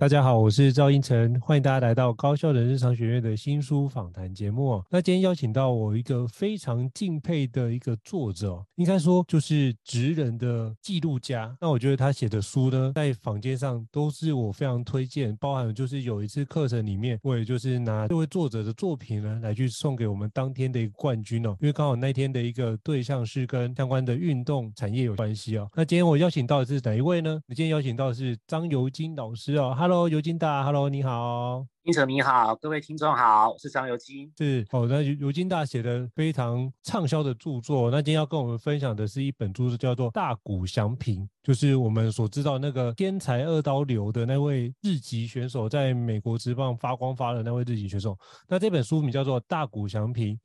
大家好，我是赵英成，欢迎大家来到高效人日常学院的新书访谈节目。那今天邀请到我一个非常敬佩的一个作者，应该说就是职人的记录家。那我觉得他写的书呢，在坊间上都是我非常推荐，包含就是有一次课程里面，我也就是拿这位作者的作品呢来去送给我们当天的一个冠军哦，因为刚好那天的一个对象是跟相关的运动产业有关系哦。那今天我邀请到的是哪一位呢？你今天邀请到的是张尤金老师哦。Hello，尤金大，Hello，你好，胤丞你好，各位听众好，我是张尤金。是，好，那尤金大写的非常畅销的著作，那今天要跟我们分享的是一本书，叫做《大谷祥平》，就是我们所知道那个天才二刀流的那位日籍选手，在美国职棒发光发的那位日籍选手。那这本书名叫做《大谷祥平：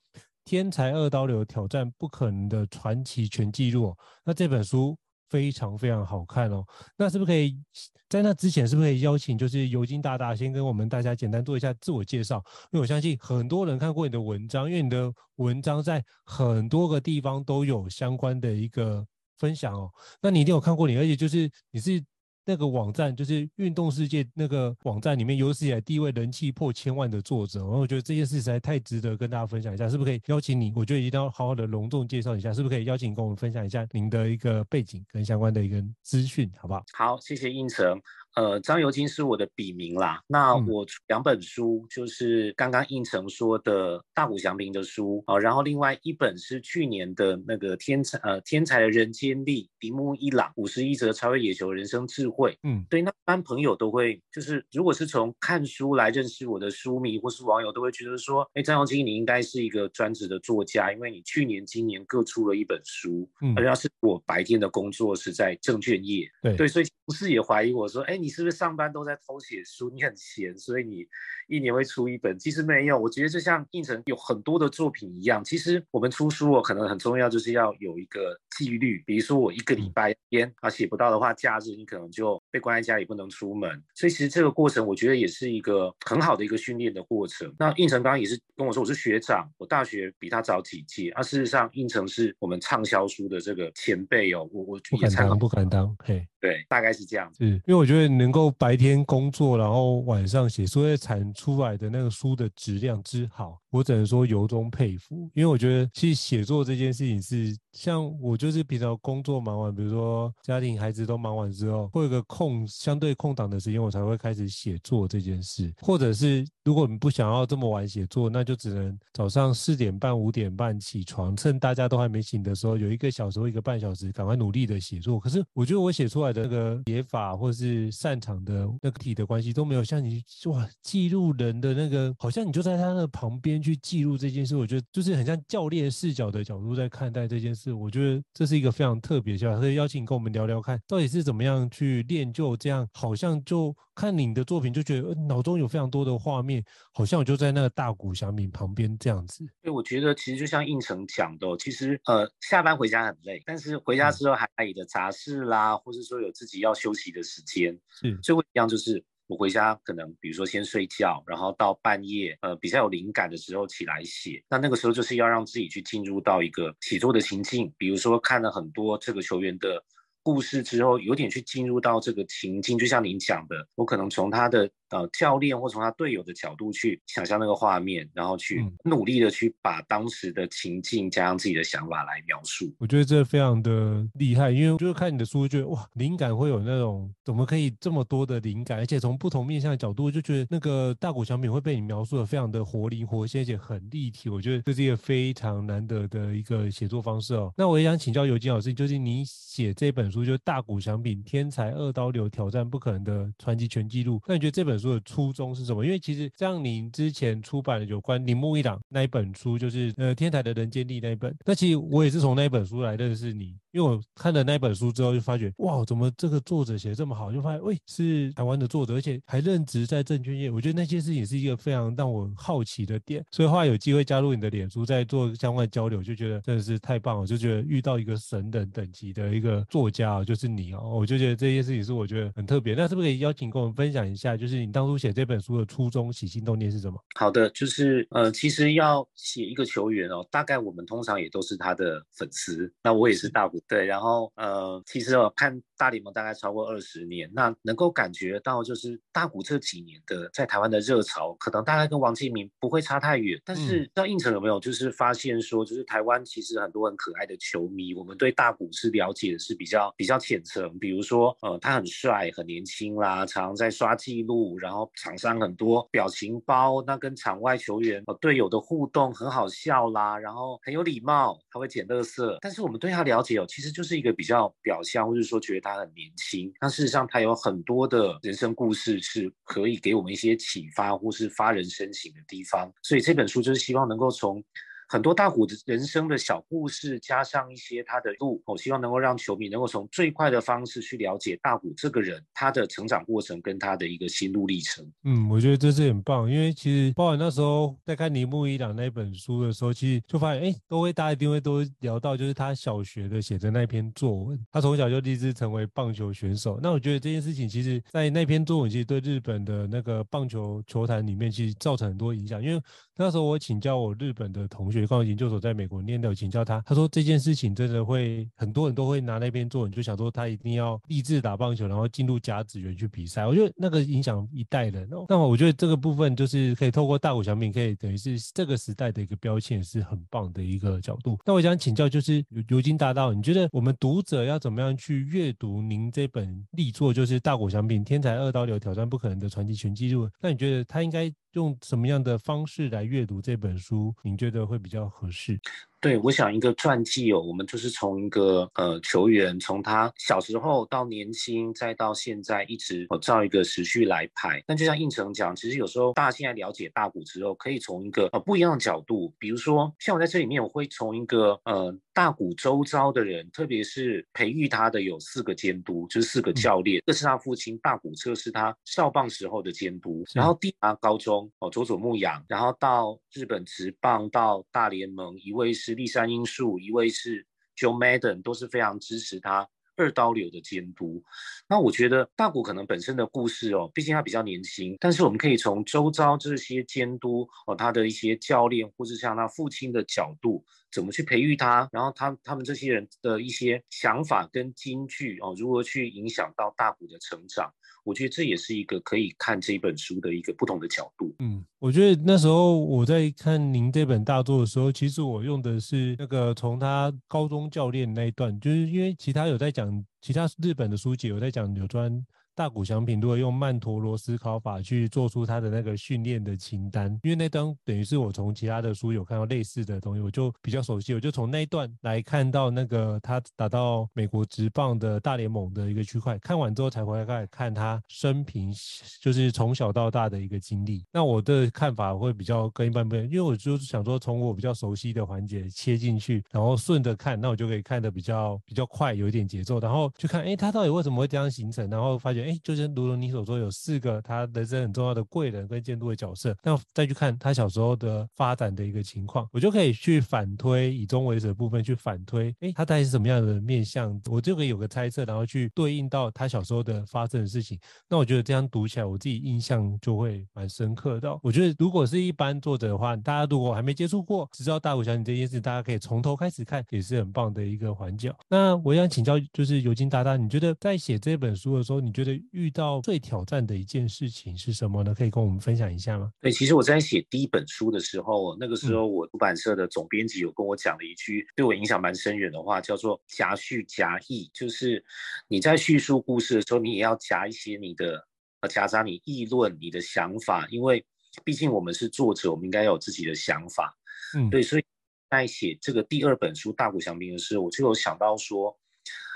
天才二刀流挑战不可能的传奇全纪录》。那这本书。非常非常好看哦，那是不是可以在那之前，是不是可以邀请就是尤金大大先跟我们大家简单做一下自我介绍？因为我相信很多人看过你的文章，因为你的文章在很多个地方都有相关的一个分享哦。那你一定有看过你，而且就是你是。那个网站就是运动世界那个网站里面有史以来第一位人气破千万的作者，然后我觉得这件事实在太值得跟大家分享一下，是不是可以邀请你？我觉得一定要好好的隆重介绍一下，是不是可以邀请跟我们分享一下您的一个背景跟相关的一个资讯，好不好？好，谢谢胤丞。呃，张尤金是我的笔名啦。那我两本书就是刚刚应成说的大谷祥平的书啊，然后另外一本是去年的那个天才呃天才的人间力，铃木一朗五十一则超越野球人生智慧。嗯，对，那一般朋友都会就是如果是从看书来认识我的书迷或是网友都会觉得说，哎，张尤金你应该是一个专职的作家，因为你去年今年各出了一本书。嗯，而且是我白天的工作是在证券业。对对，所以同事也怀疑我说，哎，你是不是上班都在偷写书？你很闲，所以你一年会出一本。其实没有，我觉得就像应成有很多的作品一样，其实我们出书哦，可能很重要就是要有一个纪律。比如说我一个礼拜天啊写不到的话，假日你可能就被关在家里不能出门。所以其实这个过程，我觉得也是一个很好的一个训练的过程。那应成刚刚也是跟我说，我是学长，我大学比他早几届。啊，事实上应成是我们畅销书的这个前辈哦，我我不敢当，不敢当，嘿，对，大概是这样子。是因为我觉得能够。白天工作，然后晚上写，所以产出来的那个书的质量之好，我只能说由衷佩服。因为我觉得，其实写作这件事情是，像我就是平常工作忙完，比如说家庭孩子都忙完之后，会有个空相对空档的时间，我才会开始写作这件事。或者是如果你不想要这么晚写作，那就只能早上四点半、五点半起床，趁大家都还没醒的时候，有一个小时或一个半小时，赶快努力的写作。可是我觉得我写出来的那个写法或是擅长的那个体的关系都没有像你哇记录人的那个，好像你就在他的旁边去记录这件事，我觉得就是很像教练视角的角度在看待这件事，我觉得这是一个非常特别的想法，所以邀请你跟我们聊聊看，到底是怎么样去练就这样，好像就看你的作品就觉得脑中有非常多的画面，好像我就在那个大谷翔平旁边这样子。对，我觉得其实就像胤丞讲的，其实呃下班回家很累，但是回家之后还有的杂事啦，或是说有自己要休息的时间，嗯，所以我一样就是我回家可能比如说先睡觉，然后到半夜呃比较有灵感的时候起来写，那那个时候就是要让自己去进入到一个写作的情境，比如说看了很多这个球员的。故事之后，有点去进入到这个情境，就像您讲的，我可能从他的。呃，教练或从他队友的角度去想象那个画面，然后去努力的去把当时的情境加上自己的想法来描述。我觉得这非常的厉害，因为就是看你的书，觉得哇，灵感会有那种怎么可以这么多的灵感，而且从不同面向的角度，就觉得那个大谷翔平会被你描述的非常的活灵活现，而且很立体。我觉得这是一个非常难得的一个写作方式哦。那我也想请教尤金老师，就是你写这本书，就是大谷翔平天才二刀流挑战不可能的传奇全纪录，那你觉得这本书的初衷是什么？因为其实像您之前出版的有关铃木一朗那一本书，就是呃天才的人间力那一本。那其实我也是从那一本书来认识你，因为我看了那本书之后，就发觉哇，怎么这个作者写的这么好？就发现喂，是台湾的作者，而且还任职在证券业。我觉得那件事情是一个非常让我好奇的点。所以后来有机会加入你的脸书，在做相关的交流，就觉得真的是太棒了，就觉得遇到一个神人等级的一个作家，就是你哦，我就觉得这件事情是我觉得很特别。那是不是可以邀请跟我们分享一下，就是你当初写这本书的初衷、起心动念是什么？好的，就是呃，其实要写一个球员哦，大概我们通常也都是他的粉丝。那我也是大部，对，然后呃，其实我看大联盟大概超过二十年，那能够感觉到就是大谷这几年的在台湾的热潮，可能大概跟王建民不会差太远。但是，那应城有没有就是发现说，就是台湾其实很多很可爱的球迷，我们对大谷是了解的是比较比较浅层，比如说呃，他很帅、很年轻啦，常常在刷记录，然后场上很多表情包，那跟场外球员、呃、队友的互动很好笑啦，然后很有礼貌，他会捡垃圾。但是我们对他了解哦，其实就是一个比较表象，或者说觉得他很年轻。但事实上，他有很多的人生故事是可以给我们一些启发，或是发人深省的地方。所以这本书就是希望能够从。很多大谷的人生的小故事，加上一些他的路，我希望能够让球迷能够从最快的方式去了解大谷这个人，他的成长过程跟他的一个心路历程。嗯，我觉得这是很棒，因为其实包括那时候在看铃木一朗那本书的时候，其实就发现，哎，都会大家一定会都聊到，就是他小学的写的那篇作文，他从小就立志成为棒球选手。那我觉得这件事情，其实在那篇作文，其实对日本的那个棒球球坛里面，其实造成很多影响。因为那时候我请教我日本的同。刚研究所在美国念的，请教他，他说这件事情真的会很多人都会拿那边做，你，就想说他一定要立志打棒球，然后进入甲子园去比赛。我觉得那个影响一代人哦。那么我觉得这个部分就是可以透过大谷翔平，可以等于是这个时代的一个标签，是很棒的一个角度。那我想请教，就是尤金大道，你觉得我们读者要怎么样去阅读您这本力作，就是大谷翔平天才二刀流挑战不可能的传奇全记录？那你觉得他应该？用什么样的方式来阅读这本书？您觉得会比较合适？对，我想一个传记哦，我们就是从一个呃球员，从他小时候到年轻，再到现在，一直我照一个时序来拍。但就像应成讲，其实有时候大家现在了解大谷之后，可以从一个呃不一样的角度，比如说像我在这里面，我会从一个呃大谷周遭的人，特别是培育他的有四个监督，就是四个教练，这、嗯、是他父亲大谷彻是他少棒时候的监督，然后第八高中哦佐佐木洋，然后到日本职棒到大联盟，一位是。立山英树，一位是 Joe Madden，都是非常支持他二刀流的监督。那我觉得大谷可能本身的故事哦，毕竟他比较年轻，但是我们可以从周遭这些监督哦，他的一些教练，或是像他父亲的角度，怎么去培育他，然后他他们这些人的一些想法跟金句哦，如何去影响到大谷的成长。我觉得这也是一个可以看这本书的一个不同的角度。嗯，我觉得那时候我在看您这本大作的时候，其实我用的是那个从他高中教练那一段，就是因为其他有在讲，其他日本的书籍有在讲柳川大谷翔平如果用曼陀罗思考法去做出他的那个训练的清单，因为那段等于是我从其他的书有看到类似的东西，我就比较熟悉，我就从那一段来看到那个他打到美国职棒的大联盟的一个区块，看完之后才回来开始看他生平，就是从小到大的一个经历。那我的看法会比较跟一般不一样，因为我就是想说从我比较熟悉的环节切进去，然后顺着看，那我就可以看得比较比较快，有一点节奏，然后去看，哎，他到底为什么会这样形成？然后发觉哎，就是如同你所说，有四个他人生很重要的贵人跟监督的角色。那再去看他小时候的发展的一个情况，我就可以去反推以终为始的部分去反推，哎，他大概是什么样的面相，我就可以有个猜测，然后去对应到他小时候的发生的事情。那我觉得这样读起来，我自己印象就会蛮深刻的。我觉得如果是一般作者的话，大家如果还没接触过，只知道大谷小姐这件事，大家可以从头开始看，也是很棒的一个环节。那我想请教，就是尤金大大，你觉得在写这本书的时候，你觉得遇到最挑战的一件事情是什么呢？可以跟我们分享一下吗？对，其实我在写第一本书的时候，那个时候我出版社的总编辑有跟我讲了一句对我影响蛮深远的话，叫做“夹叙夹议”，就是你在叙述故事的时候，你也要夹一些你的，呃，夹杂你议论、你的想法，因为毕竟我们是作者，我们应该有自己的想法。嗯，对，所以在写这个第二本书《大谷翔平》的时候，我就有想到说。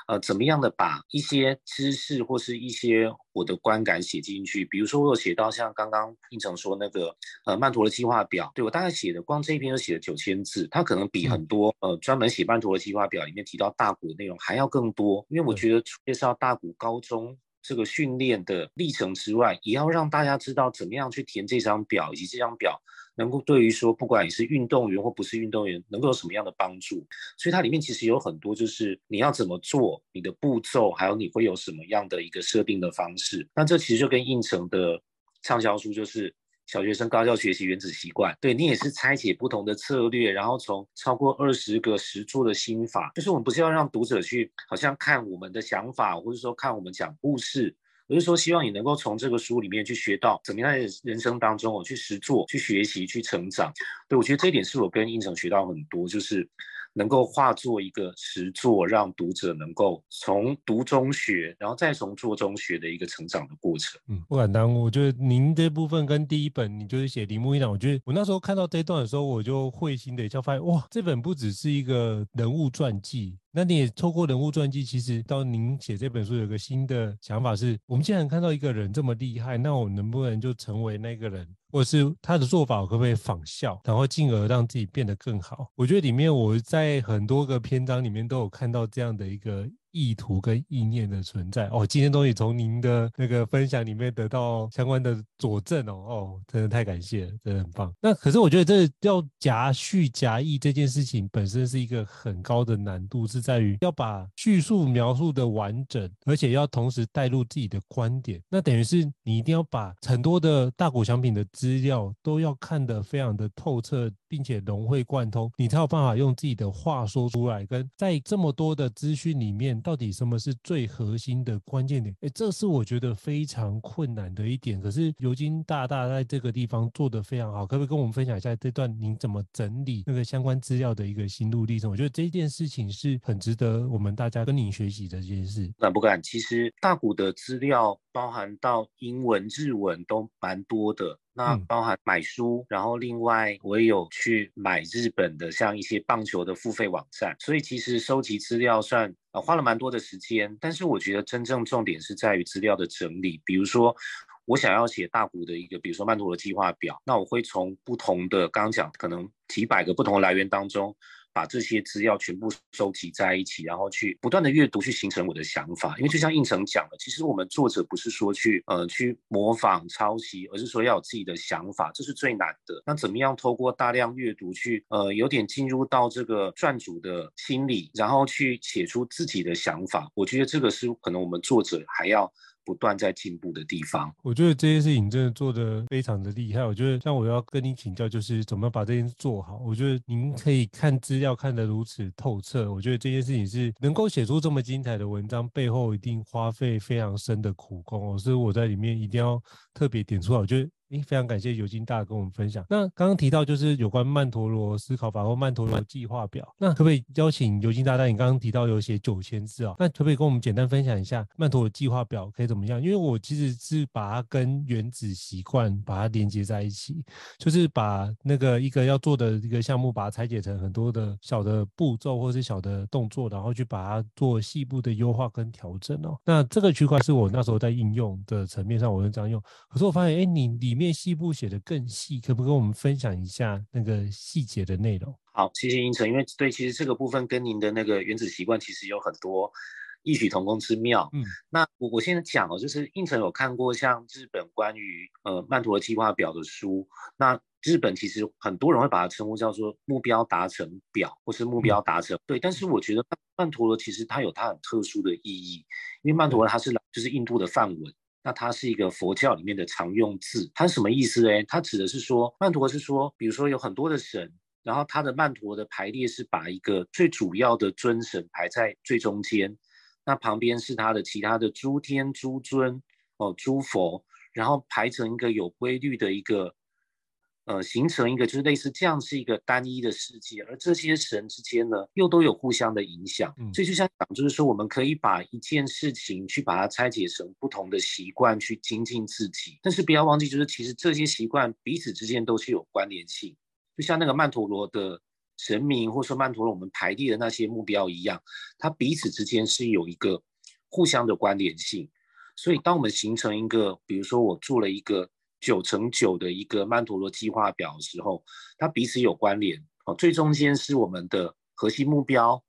呃，怎么样的把一些知识或是一些我的观感写进去？比如说，我有写到像刚刚应成说那个呃曼陀罗计划表，对，我大概写的光这一篇就写了九千字，它可能比很多呃专门写曼陀罗计划表里面提到大谷的内容还要更多，因为我觉得介绍大谷高中这个训练的历程之外，也要让大家知道怎么样去填这张表，以及这张表。能够对于说，不管你是运动员或不是运动员，能够有什么样的帮助？所以它里面其实有很多，就是你要怎么做，你的步骤，还有你会有什么样的一个设定的方式。那这其实就跟胤丞的畅销书就是《小学生高效学习原子习惯》，对，你也是拆解不同的策略，然后从超过二十个实作的心法，就是我们不是要让读者去好像看我们的想法，或者说看我们讲故事。我是说，希望你能够从这个书里面去学到怎么样在人生当中，我去实作、去学习、去成长。对，我觉得这一点是我跟胤丞学到很多，就是。能够化作一个实作，让读者能够从读中学，然后再从做中学的一个成长的过程。嗯，不敢当，我觉得您这部分跟第一本，你就是写铃木一朗，我觉得我那时候看到这一段的时候，我就会心的一笑，发现哇，这本不只是一个人物传记，那你也透过人物传记，其实到您写这本书有个新的想法是，我们既然看到一个人这么厉害，那我能不能就成为那个人？或是他的做法，我可不可以仿效，然后进而让自己变得更好？我觉得里面我在很多个篇章里面都有看到这样的一个。意图跟意念的存在哦，今天终于从您的那个分享里面得到相关的佐证哦哦，真的太感谢了，真的很棒。那可是我觉得这要夹叙夹议这件事情本身是一个很高的难度，是在于要把叙述描述的完整，而且要同时带入自己的观点。那等于是你一定要把很多的大谷翔平的资料都要看得非常的透彻，并且融会贯通，你才有办法用自己的话说出来。跟在这么多的资讯里面。到底什么是最核心的关键点？哎，这是我觉得非常困难的一点。可是尤金大大在这个地方做得非常好，可不可以跟我们分享一下这段您怎么整理那个相关资料的一个心路历程？我觉得这件事情是很值得我们大家跟您学习的这件事。敢不敢？其实大股的资料包含到英文、日文都蛮多的。那包含买书，然后另外我也有去买日本的像一些棒球的付费网站，所以其实收集资料算呃花了蛮多的时间，但是我觉得真正重点是在于资料的整理。比如说我想要写大股的一个，比如说曼陀罗计划表，那我会从不同的刚刚讲可能几百个不同的来源当中。把这些资料全部收集在一起，然后去不断的阅读，去形成我的想法。因为就像应成讲的，其实我们作者不是说去呃去模仿抄袭，而是说要有自己的想法，这是最难的。那怎么样透过大量阅读去呃有点进入到这个撰主的心里，然后去写出自己的想法？我觉得这个是可能我们作者还要。不断在进步的地方，我觉得这件事情真的做得非常的厉害。我觉得像我要跟你请教，就是怎么把这件事做好。我觉得您可以看资料看得如此透彻，我觉得这件事情是能够写出这么精彩的文章，背后一定花费非常深的苦功。我是我在里面一定要特别点出来。我觉得。诶，非常感谢尤金大跟我们分享。那刚刚提到就是有关曼陀罗思考法或曼陀罗计划表，那可不可以邀请尤金大？大你刚刚提到有写九千字啊，那可不可以跟我们简单分享一下曼陀罗计划表可以怎么样？因为我其实是把它跟原子习惯把它连接在一起，就是把那个一个要做的一个项目，把它拆解成很多的小的步骤或是小的动作，然后去把它做细部的优化跟调整哦。那这个区块是我那时候在应用的层面上，我是这样用。可是我发现，哎，你里面细部写的更细，可不可以跟我们分享一下那个细节的内容？好，谢谢应成，因为对，其实这个部分跟您的那个原子习惯其实有很多异曲同工之妙。嗯，那我我现在讲哦，就是应成有看过像日本关于呃曼陀罗计划表的书，那日本其实很多人会把它称呼叫做目标达成表，或是目标达成。嗯、对，但是我觉得曼陀罗其实它有它很特殊的意义，因为曼陀罗它是就是印度的梵文。那它是一个佛教里面的常用字，它什么意思呢？它指的是说，曼陀是说，比如说有很多的神，然后它的曼陀的排列是把一个最主要的尊神排在最中间，那旁边是它的其他的诸天、诸尊哦、诸佛，然后排成一个有规律的一个。呃，形成一个就是类似这样是一个单一的世界，而这些神之间呢，又都有互相的影响。嗯，所以就像讲，就是说我们可以把一件事情去把它拆解成不同的习惯去精进自己，但是不要忘记，就是其实这些习惯彼此之间都是有关联性。就像那个曼陀罗的神明，或者说曼陀罗我们排列的那些目标一样，它彼此之间是有一个互相的关联性。所以当我们形成一个，比如说我做了一个。九乘九的一个曼陀罗计划表的时候，它彼此有关联哦。最中间是我们的核心目标，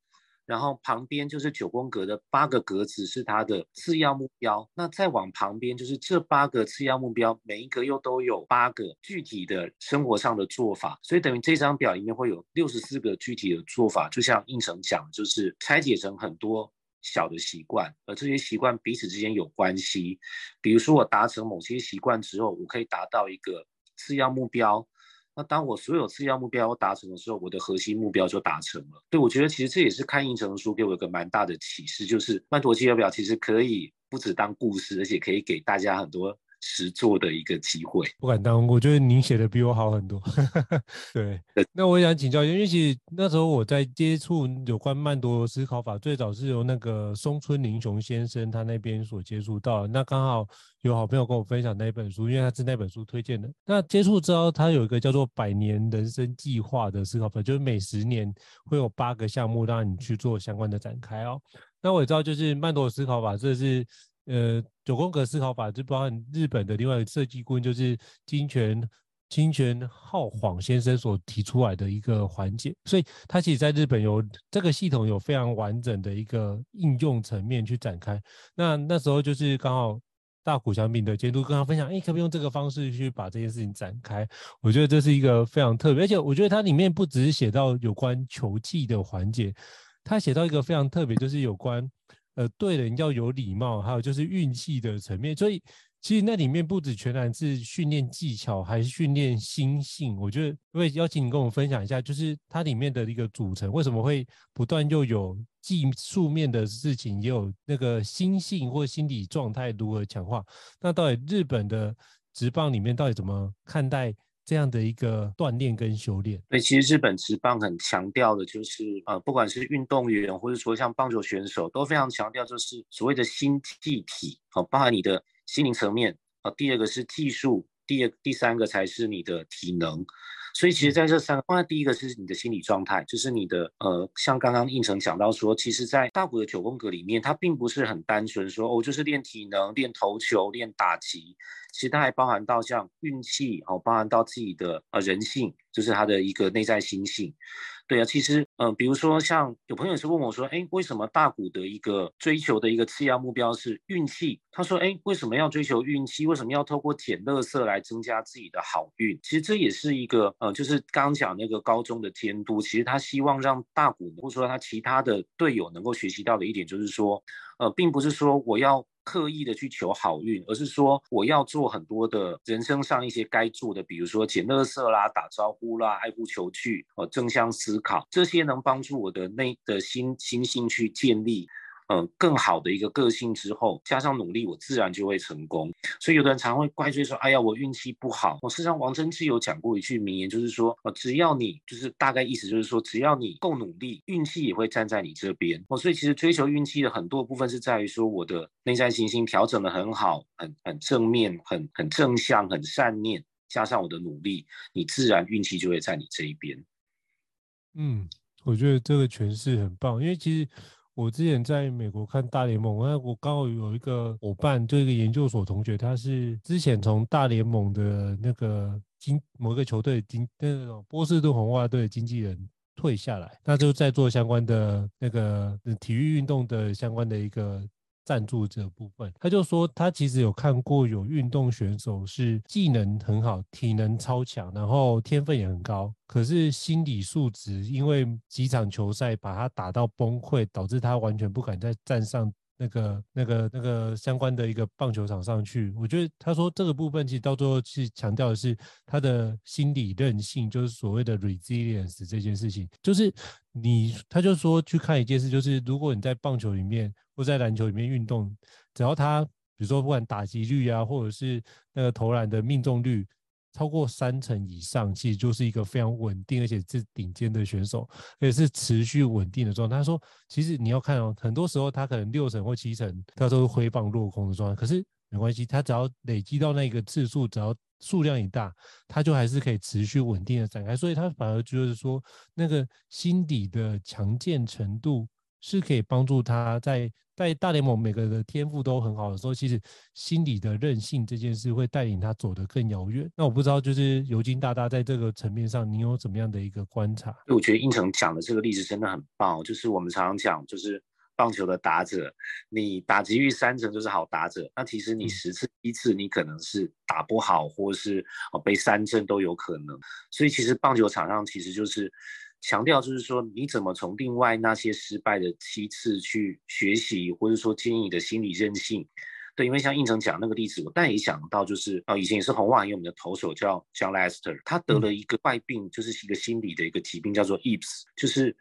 然后旁边就是九宫格的八个格子是它的次要目标。那再往旁边就是这八个次要目标，每一个又都有八个具体的生活上的做法。所以等于这张表里面会有六十四个具体的做法，就像胤丞讲，就是拆解成很多。小的习惯，而这些习惯彼此之间有关系。比如说，我达成某些习惯之后，我可以达到一个次要目标。那当我所有次要目标达成的时候，我的核心目标就达成了。对，我觉得其实这也是看应承书给我一个蛮大的启示，就是曼陀罗计划表其实可以不只当故事，而且可以给大家很多。实做的一个机会，不敢当。我觉得您写的比我好很多。对，那我想请教，因为其实那时候我在接触有关曼陀罗思考法，最早是由那个松村林雄先生他那边所接触到。那刚好有好朋友跟我分享那一本书，因为他是那本书推荐的。那接触之后，他有一个叫做“百年人生计划”的思考法，就是每十年会有八个项目让你去做相关的展开哦。那我也知道，就是曼陀罗思考法，这是。呃，九宫格思考法就包含日本的另外一个设计顾问，就是金泉金泉浩晃先生所提出来的一个环节，所以他其实在日本有这个系统有非常完整的一个应用层面去展开。那那时候就是刚好大谷翔平的监督跟他分享，哎，可不可以用这个方式去把这件事情展开？我觉得这是一个非常特别，而且我觉得它里面不只是写到有关球技的环节，他写到一个非常特别，就是有关。呃，对人要有礼貌，还有就是运气的层面，所以其实那里面不止全然是训练技巧，还是训练心性。我觉得，会邀请你跟我们分享一下，就是它里面的一个组成，为什么会不断又有技术面的事情，也有那个心性或心理状态如何强化？那到底日本的职棒里面到底怎么看待？这样的一个锻炼跟修炼，对，其实日本职棒很强调的就是，呃，不管是运动员或者说像棒球选手，都非常强调就是所谓的心气体，好，包含你的心灵层面，啊，第二个是技术，第二第三个才是你的体能。所以其实在这三个，放在第一个是你的心理状态，就是你的呃，像刚刚应成讲到说，其实，在大谷的九宫格里面，它并不是很单纯说哦，就是练体能、练投球、练打击，其实它还包含到像运气哦，包含到自己的呃人性，就是他的一个内在心性。对啊，其实，嗯、比如说像有朋友是问我说，哎，为什么大谷的一个追求的一个次要目标是运气？他说，哎，为什么要追求运气？为什么要透过捡垃圾来增加自己的好运？其实这也是一个，呃，就是刚讲那个高中的监督，其实他希望让大谷或者说他其他的队友能够学习到的一点，就是说，呃，并不是说我要。刻意的去求好运，而是说我要做很多的人生上一些该做的，比如说捡垃圾啦、打招呼啦、爱护球具、哦正向思考，这些能帮助我的内的心心性去建立。嗯、更好的一个个性之后，加上努力，我自然就会成功。所以有的人常会怪罪说：“哎呀，我运气不好。”我事实上王贞治有讲过一句名言，就是说：“呃，只要你就是大概意思就是说，只要你够努力，运气也会站在你这边。”哦，所以其实追求运气的很多部分是在于说，我的内在行星调整得很好，很很正面，很很正向，很善念，加上我的努力，你自然运气就会在你这一边。嗯，我觉得这个诠释很棒，因为其实。我之前在美国看大联盟，那我刚好有一个伙伴，就一个研究所同学，他是之前从大联盟的那个经某个球队经那种波士顿红袜队的经纪人退下来，那就在做相关的那个体育运动的相关的一个。赞助这部分，他就说他其实有看过有运动选手是技能很好、体能超强，然后天分也很高，可是心理素质因为几场球赛把他打到崩溃，导致他完全不敢再站上。那个、那个、那个相关的一个棒球场上去，我觉得他说这个部分其实到最后是强调的是他的心理韧性，就是所谓的 resilience 这件事情，就是你，他就说去看一件事，就是如果你在棒球里面或在篮球里面运动，只要他比如说不管打击率啊，或者是那个投篮的命中率。超过三成以上，其实就是一个非常稳定，而且是顶尖的选手，而且是持续稳定的状态。他说，其实你要看哦，很多时候他可能六成或七成，他都是挥棒落空的状态。可是没关系，他只要累积到那个次数，只要数量一大，他就还是可以持续稳定的展开。所以他反而就是说，那个心底的强健程度。是可以帮助他在在大联盟每个人的天赋都很好的时候，其实心理的韧性这件事会带领他走得更遥远。那我不知道，就是尤金大大在这个层面上，你有怎么样的一个观察？我觉得应成讲的这个例子真的很棒。就是我们常常讲，就是棒球的打者，你打击率三成就是好打者，那其实你十次一次你可能是打不好，或是被三振都有可能。所以其实棒球场上其实就是。强调就是说，你怎么从另外那些失败的七次去学习，或者说建立你的心理韧性。对，因为像应成讲那个例子，我但也想到就是啊，以前也是红袜很有名的投手叫 John Lester，他得了一个怪病，就是一个心理的一个疾病，叫做 Eeps，就是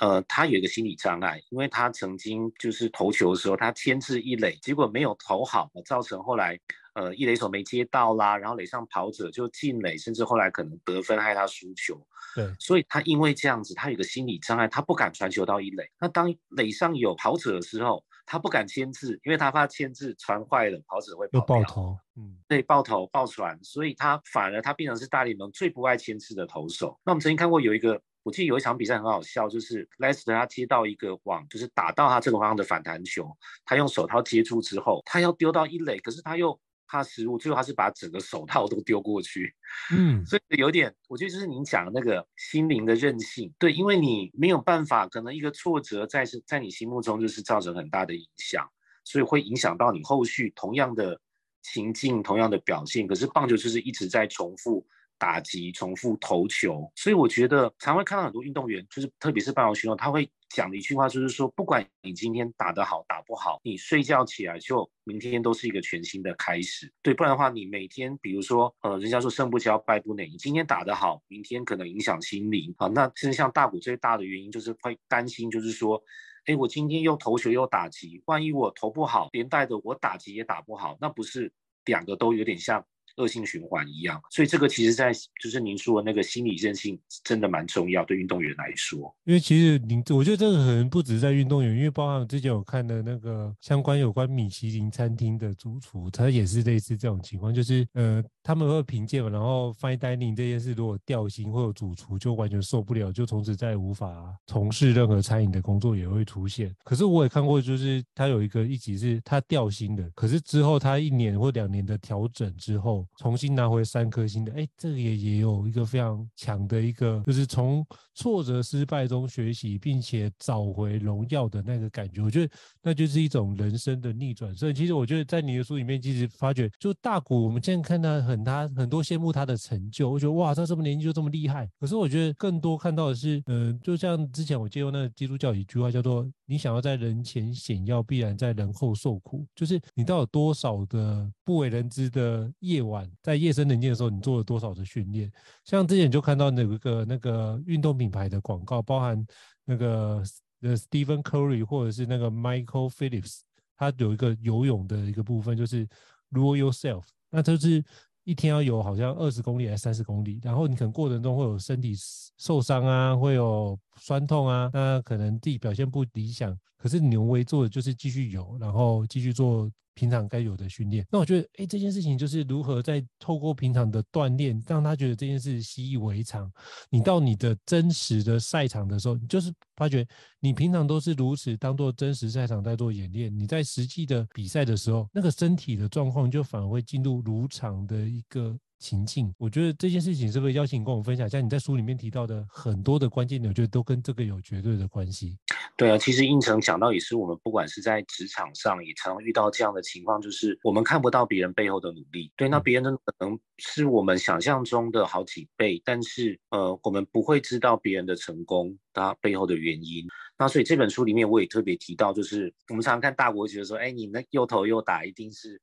呃，他有一个心理障碍，因为他曾经就是投球的时候，他牵制一垒，结果没有投好，造成后来。呃，一垒手没接到啦，然后垒上跑者就进垒，甚至后来可能得分害他输球。对，所以他因为这样子，他有个心理障碍，他不敢传球到一垒。那当垒上有跑者的时候，他不敢牵制，因为他怕牵制传坏了，跑者会跑爆头。嗯，对，爆头爆传，所以他反而他变成是大联盟最不爱牵制的投手。那我们曾经看过有一个，我记得有一场比赛很好笑，就是 Lester 他接到一个网，就是打到他这个方向的反弹球，他用手套接住之后，他要丢到一垒，可是他又。他失误，最后他是把整个手套都丢过去，嗯，所以有点，我觉得就是您讲的那个心灵的韧性，对，因为你没有办法，可能一个挫折在是在你心目中就是造成很大的影响，所以会影响到你后续同样的情境、同样的表现。可是棒球就是一直在重复打击、重复投球，所以我觉得常会看到很多运动员，就是特别是棒球选手，他会。讲的一句话就是说，不管你今天打得好打不好，你睡觉起来就明天都是一个全新的开始。对，不然的话，你每天比如说，呃，人家说胜不骄败不馁，你今天打得好，明天可能影响心灵啊。那甚至像大谷最大的原因就是会担心，就是说，哎，我今天又投球又打击，万一我投不好，连带的我打击也打不好，那不是两个都有点像。恶性循环一样，所以这个其实，在就是您说的那个心理韧性，真的蛮重要，对运动员来说。因为其实您，我觉得这个可能不止在运动员，因为包含之前我看的那个相关有关米其林餐厅的主厨，他也是类似这种情况，就是呃，他们会评鉴嘛，然后 fine dining 这件事如果掉星，或者主厨就完全受不了，就从此再也无法从事任何餐饮的工作也会出现。可是我也看过，就是他有一个一集是他掉星的，可是之后他一年或两年的调整之后。重新拿回三颗星的，哎，这个也也有一个非常强的一个，就是从挫折失败中学习，并且找回荣耀的那个感觉。我觉得那就是一种人生的逆转。所以其实我觉得在你的书里面，其实发觉就大股，我们现在看他很他很多羡慕他的成就，我觉得哇，他这么年轻就这么厉害。可是我觉得更多看到的是，嗯、呃，就像之前我借用那个基督教一句话叫做。你想要在人前显耀，必然在人后受苦。就是你到底有多少的不为人知的夜晚，在夜深人静的时候，你做了多少的训练？像之前就看到那个那个运动品牌的广告，包含那个呃 Stephen Curry 或者是那个 Michael Phillips，他有一个游泳的一个部分，就是 Rule Yourself，那就是一天要游好像二十公里还是三十公里，然后你可能过程中会有身体受伤啊，会有酸痛啊，那可能自己表现不理想，可是牛威做的就是继续游，然后继续做。平常该有的训练，那我觉得，哎，这件事情就是如何在透过平常的锻炼，让他觉得这件事习以为常。你到你的真实的赛场的时候，你就是发觉你平常都是如此当做真实赛场在做演练，你在实际的比赛的时候，那个身体的状况就反而会进入如常的一个。情境，我觉得这件事情是不是邀请你跟我们分享一下？你在书里面提到的很多的关键点，我觉得都跟这个有绝对的关系。对啊，其实应成讲到也是，我们不管是在职场上，也常常遇到这样的情况，就是我们看不到别人背后的努力。对，那别人的可能是我们想象中的好几倍，但是呃，我们不会知道别人的成功他背后的原因。那所以这本书里面我也特别提到，就是我们常常看大国觉得说，哎，你那又投又打，一定是。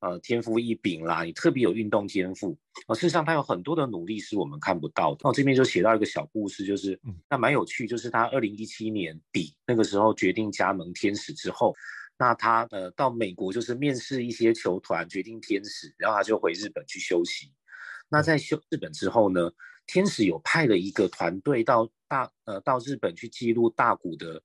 呃，天赋异禀啦，你特别有运动天赋。呃，事实上他有很多的努力是我们看不到的。那我这边就写到一个小故事，就是，那蛮有趣，就是他二零一七年底那个时候决定加盟天使之后，那他呃到美国就是面试一些球团，决定天使，然后他就回日本去休息。那在休日本之后呢，天使有派了一个团队到大呃到日本去记录大谷的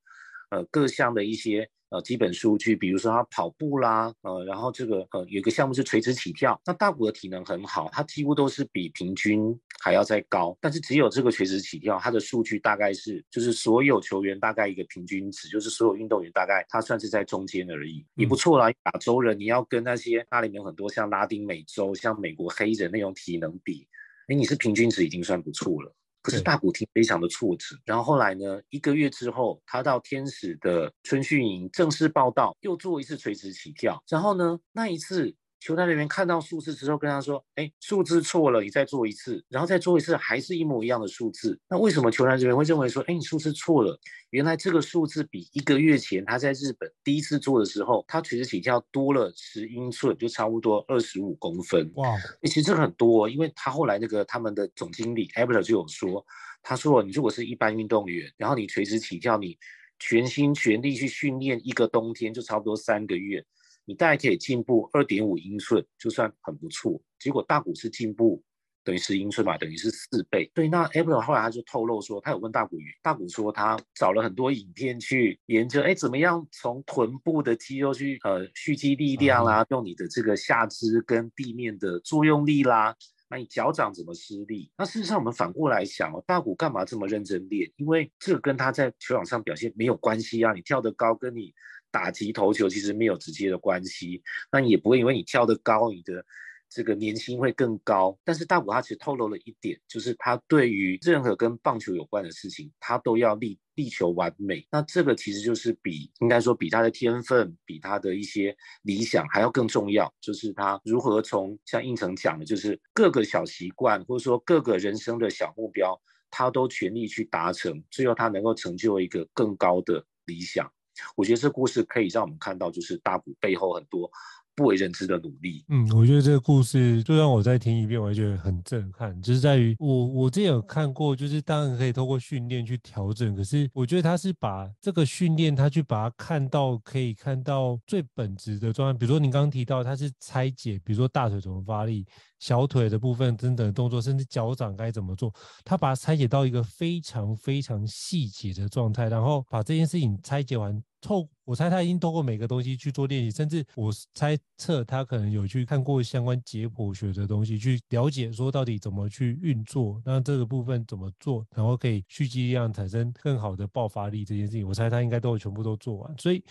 呃各项的一些。呃，基本数据，比如说他跑步啦，呃，然后这个呃有一个项目是垂直起跳，那大谷的体能很好，他几乎都是比平均还要再高，但是只有这个垂直起跳，他的数据大概是就是所有球员大概一个平均值，就是所有运动员大概他算是在中间而已，也不错啦。亚洲人你要跟那些那里面很多像拉丁美洲、像美国黑人那种体能比，哎，你是平均值已经算不错了。可是大谷听非常的挫折，然后后来呢，一个月之后，他到天使的春训营正式报到，又做一次垂直起跳，然后呢，那一次。球探人员看到数字之后，跟他说：“哎，数字错了，你再做一次，然后再做一次，还是一模一样的数字。那为什么球探人员会认为说，哎，你数字错了？原来这个数字比一个月前他在日本第一次做的时候，他垂直起跳多了十英寸，就差不多二十五公分。哇，其实这个很多，因为他后来那个他们的总经理 Abler 就有说，他说你如果是一般运动员，然后你垂直起跳，你全心全力去训练一个冬天，就差不多三个月。”你大概可以进步二点五英寸，就算很不错。结果大谷是进步等于十英寸嘛，等于是四倍。对，那 Abel 后来他就透露说，他有问大谷，大谷说他找了很多影片去研究，哎，怎么样从臀部的肌肉去呃蓄积力量啦，用你的这个下肢跟地面的作用力啦，那你脚掌怎么施力？那事实上我们反过来想哦，大谷干嘛这么认真练？因为这跟他在球场上表现没有关系啊，你跳得高跟你。打击投球其实没有直接的关系，那也不会因为你跳得高，你的这个年薪会更高。但是大谷他其实透露了一点，就是他对于任何跟棒球有关的事情，他都要力力求完美。那这个其实就是比应该说比他的天分，比他的一些理想还要更重要，就是他如何从像应成讲的，就是各个小习惯或者说各个人生的小目标，他都全力去达成，最后他能够成就一个更高的理想。我觉得这故事可以让我们看到，就是大鼓背后很多不为人知的努力。嗯，我觉得这个故事就让我再听一遍，我也觉得很震撼。就是在于我我之前有看过，就是当然可以透过训练去调整，可是我觉得他是把这个训练，他去把它看到可以看到最本质的状态。比如说您刚刚提到，他是拆解，比如说大腿怎么发力，小腿的部分等等动作，甚至脚掌该怎么做，他把它拆解到一个非常非常细节的状态，然后把这件事情拆解完。透，我猜他已经透过每个东西去做练习，甚至我猜测他可能有去看过相关解剖学的东西，去了解说到底怎么去运作，那这个部分怎么做，然后可以蓄积力量，产生更好的爆发力这件事情，我猜他应该都会全部都做完，所以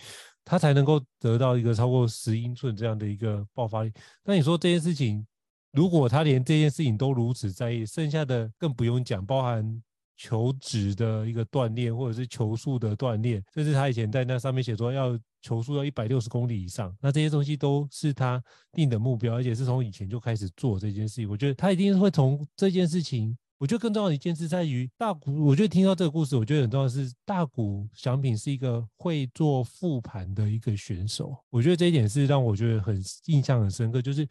他才能够得到一个超过十英寸这样的一个爆发力。那你说这件事情，如果他连这件事情都如此在意，剩下的更不用讲，包含。球质的一个锻炼，或者是球速的锻炼，甚至他以前在那上面写说要球速要一百六十公里以上，那这些东西都是他定的目标，而且是从以前就开始做这件事情。我觉得他一定会从这件事情。我觉得更重要的一件事在于大谷。我觉得听到这个故事，我觉得很重要的是大谷翔平是一个会做复盘的一个选手。我觉得这一点是让我觉得很印象很深刻，就是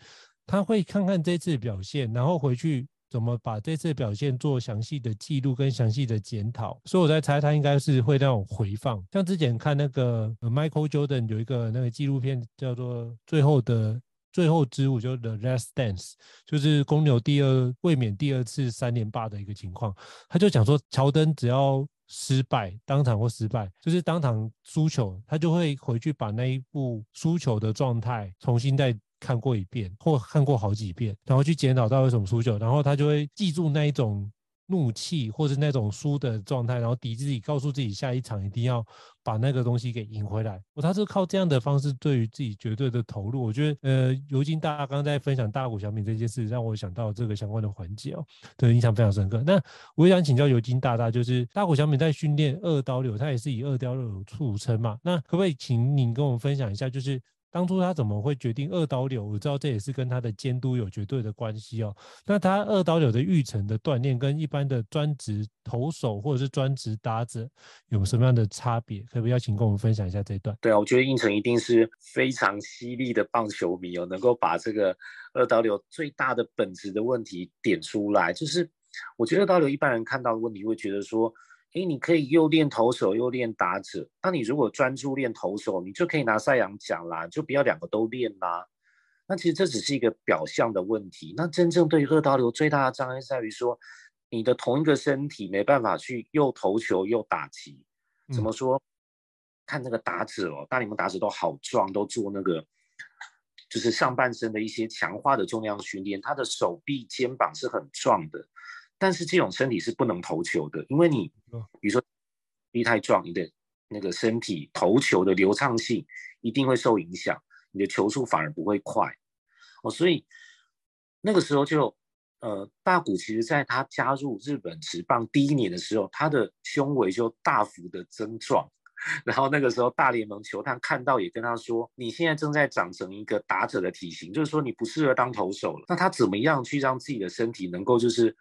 他会看看这次表现，然后回去。怎么把这次表现做详细的记录跟详细的检讨。所以我在猜，他应该是会那种回放，像之前看那个 Michael Jordan 有一个那个纪录片叫做《最后的最后之舞》，就 The Last Dance，就是公牛第二卫冕第二次三连霸的一个情况。他就讲说，乔丹只要失败，当场或失败，就是当场输球，他就会回去把那一部输球的状态重新再看过一遍，或看过好几遍，然后去检讨到为什么输球，然后他就会记住那一种怒气或是那种输的状态，然后抵自己，告诉自己下一场一定要把那个东西给赢回来。我他是靠这样的方式对于自己绝对的投入。我觉得，呃，尤金大刚刚在分享大谷翔平这件事，让我想到这个相关的环节哦，对，印象非常深刻。那我也想请教尤金大大，就是大谷翔平在训练二刀流，他也是以二刀流著称嘛？那可不可以请您跟我们分享一下，就是？当初他怎么会决定二刀流？我知道这也是跟他的监督有绝对的关系哦。那他二刀流的育成的锻炼跟一般的专职投手或者是专职打者有什么样的差别？可不可以邀请跟我们分享一下这一段？对啊，我觉得胤丞一定是非常犀利的棒球迷哦，能够把这个二刀流最大的本质的问题点出来。就是我觉得二刀流一般人看到的问题会觉得说。诶，你可以又练投手又练打者，那你如果专注练投手，你就可以拿赛扬奖啦，就不要两个都练啦。那其实这只是一个表象的问题。那真正对于二刀流最大的障碍在于说，你的同一个身体没办法去又投球又打击。怎么说？嗯、看那个打者哦，大联盟打者都好壮，都做那个就是上半身的一些强化的重量训练，他的手臂肩膀是很壮的。但是这种身体是不能投球的，因为你，比如说力太壮，你的那个身体投球的流畅性一定会受影响，你的球速反而不会快。哦，所以那个时候就，呃，大谷其实在他加入日本职棒第一年的时候，他的胸围就大幅的增壮。然后那个时候大联盟球探看到也跟他说：“你现在正在长成一个打者的体型，就是说你不适合当投手了。”那他怎么样去让自己的身体能够就是？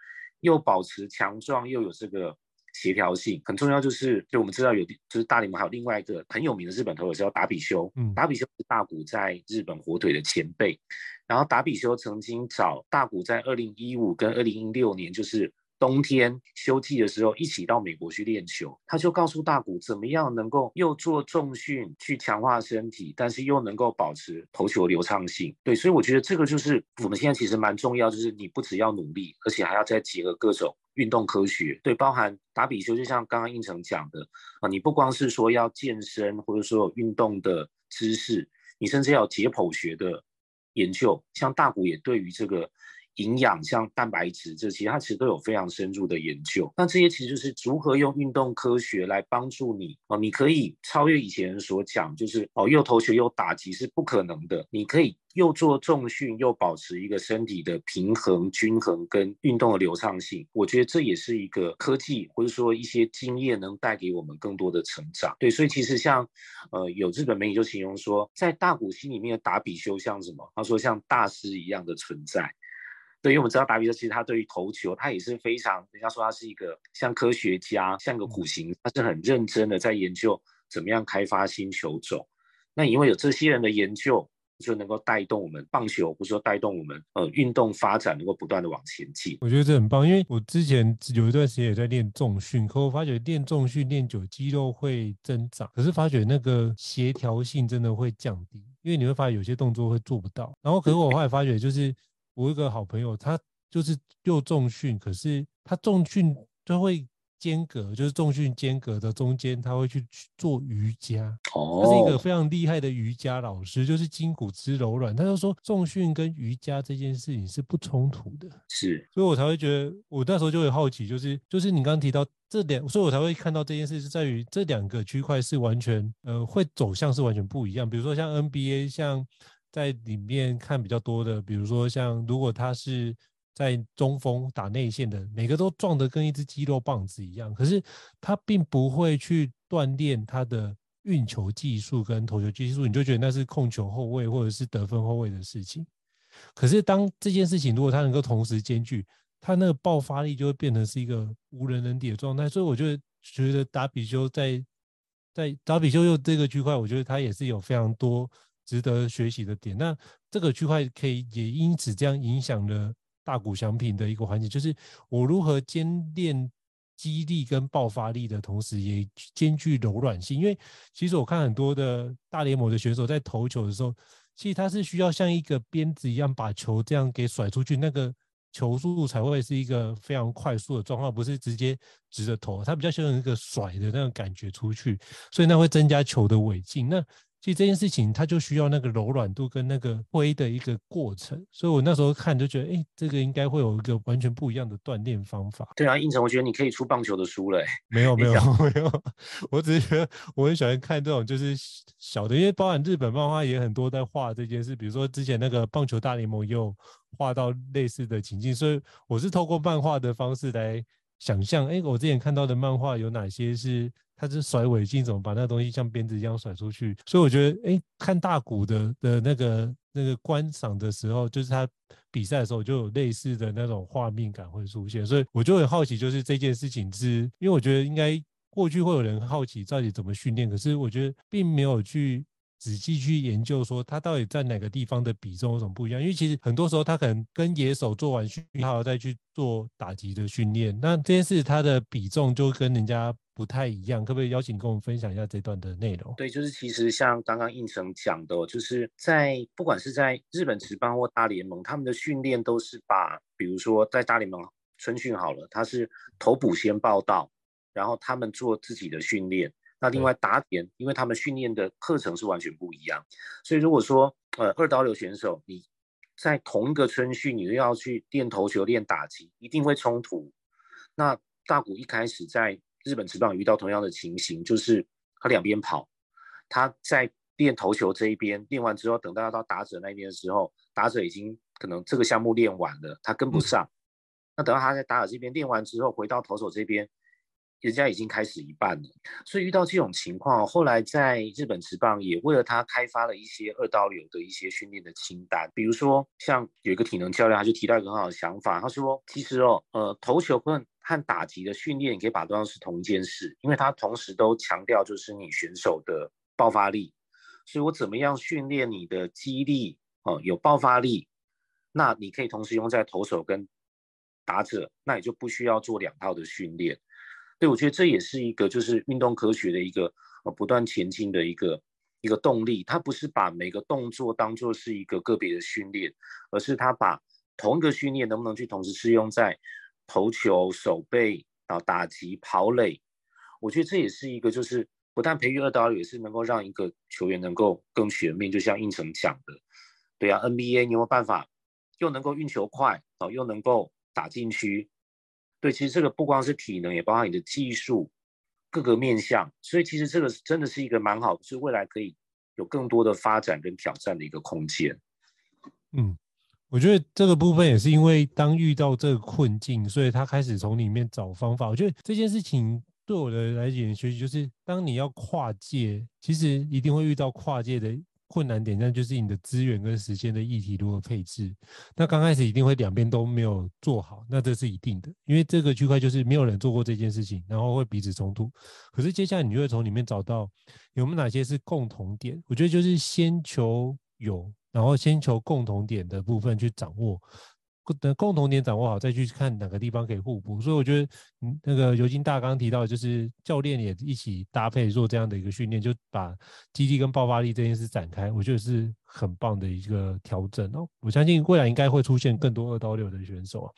又保持强壮，又有这个协调性，很重要。就是，就我们知道有，就是大联盟还有另外一个很有名的日本投手叫达比修。嗯，达比修是大谷在日本火腿的前辈。然后达比修曾经找大谷在二零一五跟二零一六年，就是。冬天休季的时候，一起到美国去练球，他就告诉大谷怎么样能够又做重训去强化身体，但是又能够保持投球流畅性。对，所以我觉得这个就是我们现在其实蛮重要，就是你不只要努力，而且还要再结合各种运动科学。对，包含打比修，就像刚刚胤丞讲的啊，你不光是说要健身，或者说有运动的知识，你甚至要解剖学的研究。像大谷也对于这个。营养像蛋白质这些，它其实都有非常深入的研究。那这些其实就是如何用运动科学来帮助你哦，你可以超越以前所讲，就是哦又投球又打击是不可能的。你可以又做重训，又保持一个身体的平衡、均衡跟运动的流畅性。我觉得这也是一个科技或者说一些经验能带给我们更多的成长。对，所以其实像呃有日本媒体就形容说，在大谷心里面的达比修像什么？他说像大师一样的存在。对，因为我们知道达比特其实他对于投球，他也是非常，人家说他是一个像科学家，像个苦行，他是很认真的在研究怎么样开发新球种。那因为有这些人的研究，就能够带动我们棒球，或者说带动我们呃运动发展，能够不断的往前进。我觉得这很棒，因为我之前有一段时间也在练重训，可我发觉练重训练久，肌肉会增长，可是发觉那个协调性真的会降低，因为你会发现有些动作会做不到。然后可是我后来发觉就是。我一个好朋友，他就是又重训，可是他重训就会间隔，就是重训间隔的中间，他会去做瑜伽。哦，他是一个非常厉害的瑜伽老师，就是筋骨之柔软。他就说重训跟瑜伽这件事情是不冲突的，是，所以我才会觉得，我那时候就会好奇，就是就是你刚刚提到这两，所以我才会看到这件事是在于这两个区块是完全呃会走向是完全不一样。比如说像 NBA，像。在里面看比较多的，比如说像如果他是在中锋打内线的，每个都壮得跟一只肌肉棒子一样，可是他并不会去锻炼他的运球技术跟投球技术，你就觉得那是控球后卫或者是得分后卫的事情。可是当这件事情如果他能够同时兼具，他那个爆发力就会变成是一个无人能敌的状态。所以我就觉得达比修在在达比修又这个区块，我觉得他也是有非常多。值得学习的点，那这个区块可以也因此这样影响了大谷翔平的一个环节，就是我如何兼练肌力跟爆发力的同时，也兼具柔软性。因为其实我看很多的大联盟的选手在投球的时候，其实他是需要像一个鞭子一样把球这样给甩出去，那个球速才会是一个非常快速的状况，不是直接直着投，他比较喜欢一个甩的那种感觉出去，所以那会增加球的尾劲。那其实这件事情，它就需要那个柔软度跟那个挥的一个过程，所以我那时候看就觉得，哎，这个应该会有一个完全不一样的锻炼方法。对啊，应成，我觉得你可以出棒球的书了。没有 没有 没有，我只是觉得我很喜欢看这种就是小的，因为包含日本漫画也很多在画这件事，比如说之前那个棒球大联盟也有画到类似的情境，所以我是透过漫画的方式来想象，哎，我之前看到的漫画有哪些是。他是甩尾镜，怎么把那个东西像鞭子一样甩出去？所以我觉得，哎，看大谷的的那个那个观赏的时候，就是他比赛的时候，就有类似的那种画面感会出现。所以我就很好奇，就是这件事情是，因为我觉得应该过去会有人好奇到底怎么训练，可是我觉得并没有去。仔细去研究说他到底在哪个地方的比重有什么不一样？因为其实很多时候他可能跟野手做完训练，他要再去做打击的训练，那这件事他的比重就跟人家不太一样。可不可以邀请跟我们分享一下这段的内容？对，就是其实像刚刚胤丞讲的，就是在不管是在日本职棒或大联盟，他们的训练都是把，比如说在大联盟春训好了，他是头补先报到，然后他们做自己的训练。那另外打点，因为他们训练的课程是完全不一样，所以如果说呃二刀流选手你在同一个春训，你又要去练投球、练打击，一定会冲突。那大谷一开始在日本职棒遇到同样的情形，就是他两边跑，他在练投球这一边练完之后，等到要到打者那边的时候，打者已经可能这个项目练完了，他跟不上。嗯、那等到他在打者这边练完之后，回到投手这边。人家已经开始一半了，所以遇到这种情况，后来在日本职棒也为了他开发了一些二刀流的一些训练的清单，比如说像有一个体能教练，他就提到一个很好的想法，他说其实哦，呃，投球跟和打击的训练，可以把它当成是同一件事，因为他同时都强调就是你选手的爆发力，所以我怎么样训练你的肌力哦，有爆发力，那你可以同时用在投手跟打者，那也就不需要做两套的训练。所以我觉得这也是一个就是运动科学的一个呃不断前进的一个一个动力。它不是把每个动作当做是一个个别的训练，而是它把同一个训练能不能去同时适用在投球、守备啊、打击、跑垒。我觉得这也是一个就是不但培育二刀流，也是能够让一个球员能够更全面。就像应成讲的，对啊，NBA 你有没有办法又能够运球快啊，又能够打禁区？对，其实这个不光是体能，也包括你的技术各个面向，所以其实这个真的是一个蛮好，是未来可以有更多的发展跟挑战的一个空间。嗯，我觉得这个部分也是因为当遇到这个困境，所以他开始从里面找方法。我觉得这件事情对我的来讲学习就是，当你要跨界，其实一定会遇到跨界的。困难点，那就是你的资源跟时间的议题如何配置。那刚开始一定会两边都没有做好，那这是一定的，因为这个区块就是没有人做过这件事情，然后会彼此冲突。可是接下来你就会从里面找到有没有哪些是共同点。我觉得就是先求有，然后先求共同点的部分去掌握。等共同点掌握好，再去看哪个地方可以互补。所以我觉得，嗯，那个尤金大刚提到，就是教练也一起搭配做这样的一个训练，就把肌力跟爆发力这件事展开，我觉得是很棒的一个调整哦。我相信未来应该会出现更多二刀流的选手啊。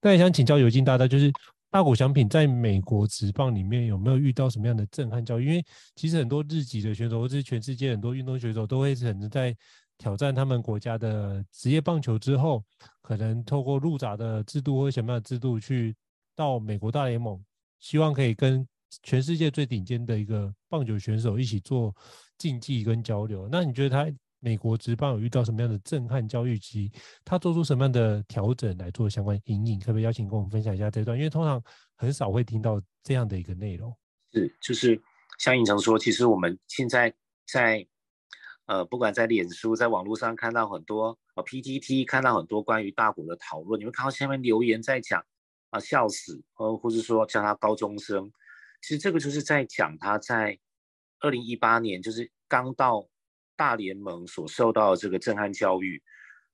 但也想请教尤金大大，就是大谷翔平在美国职棒里面有没有遇到什么样的震撼教育？因为其实很多日籍的选手，或者是全世界很多运动选手，都会可能在。挑战他们国家的职业棒球之后，可能透过入闸的制度或什么样的制度去到美国大联盟，希望可以跟全世界最顶尖的一个棒球选手一起做竞技跟交流。那你觉得他美国职棒有遇到什么样的震撼教育期？他做出什么样的调整来做相关引领？可不可以邀请跟我们分享一下这段？因为通常很少会听到这样的一个内容。是，就是像胤丞说，其实我们现在在。呃，不管在脸书，在网络上看到很多，呃，PTT 看到很多关于大谷的讨论，你会看到下面留言在讲啊、笑死，呃，或者说叫他高中生，其实这个就是在讲他在二零一八年就是刚到大联盟所受到的这个震撼教育。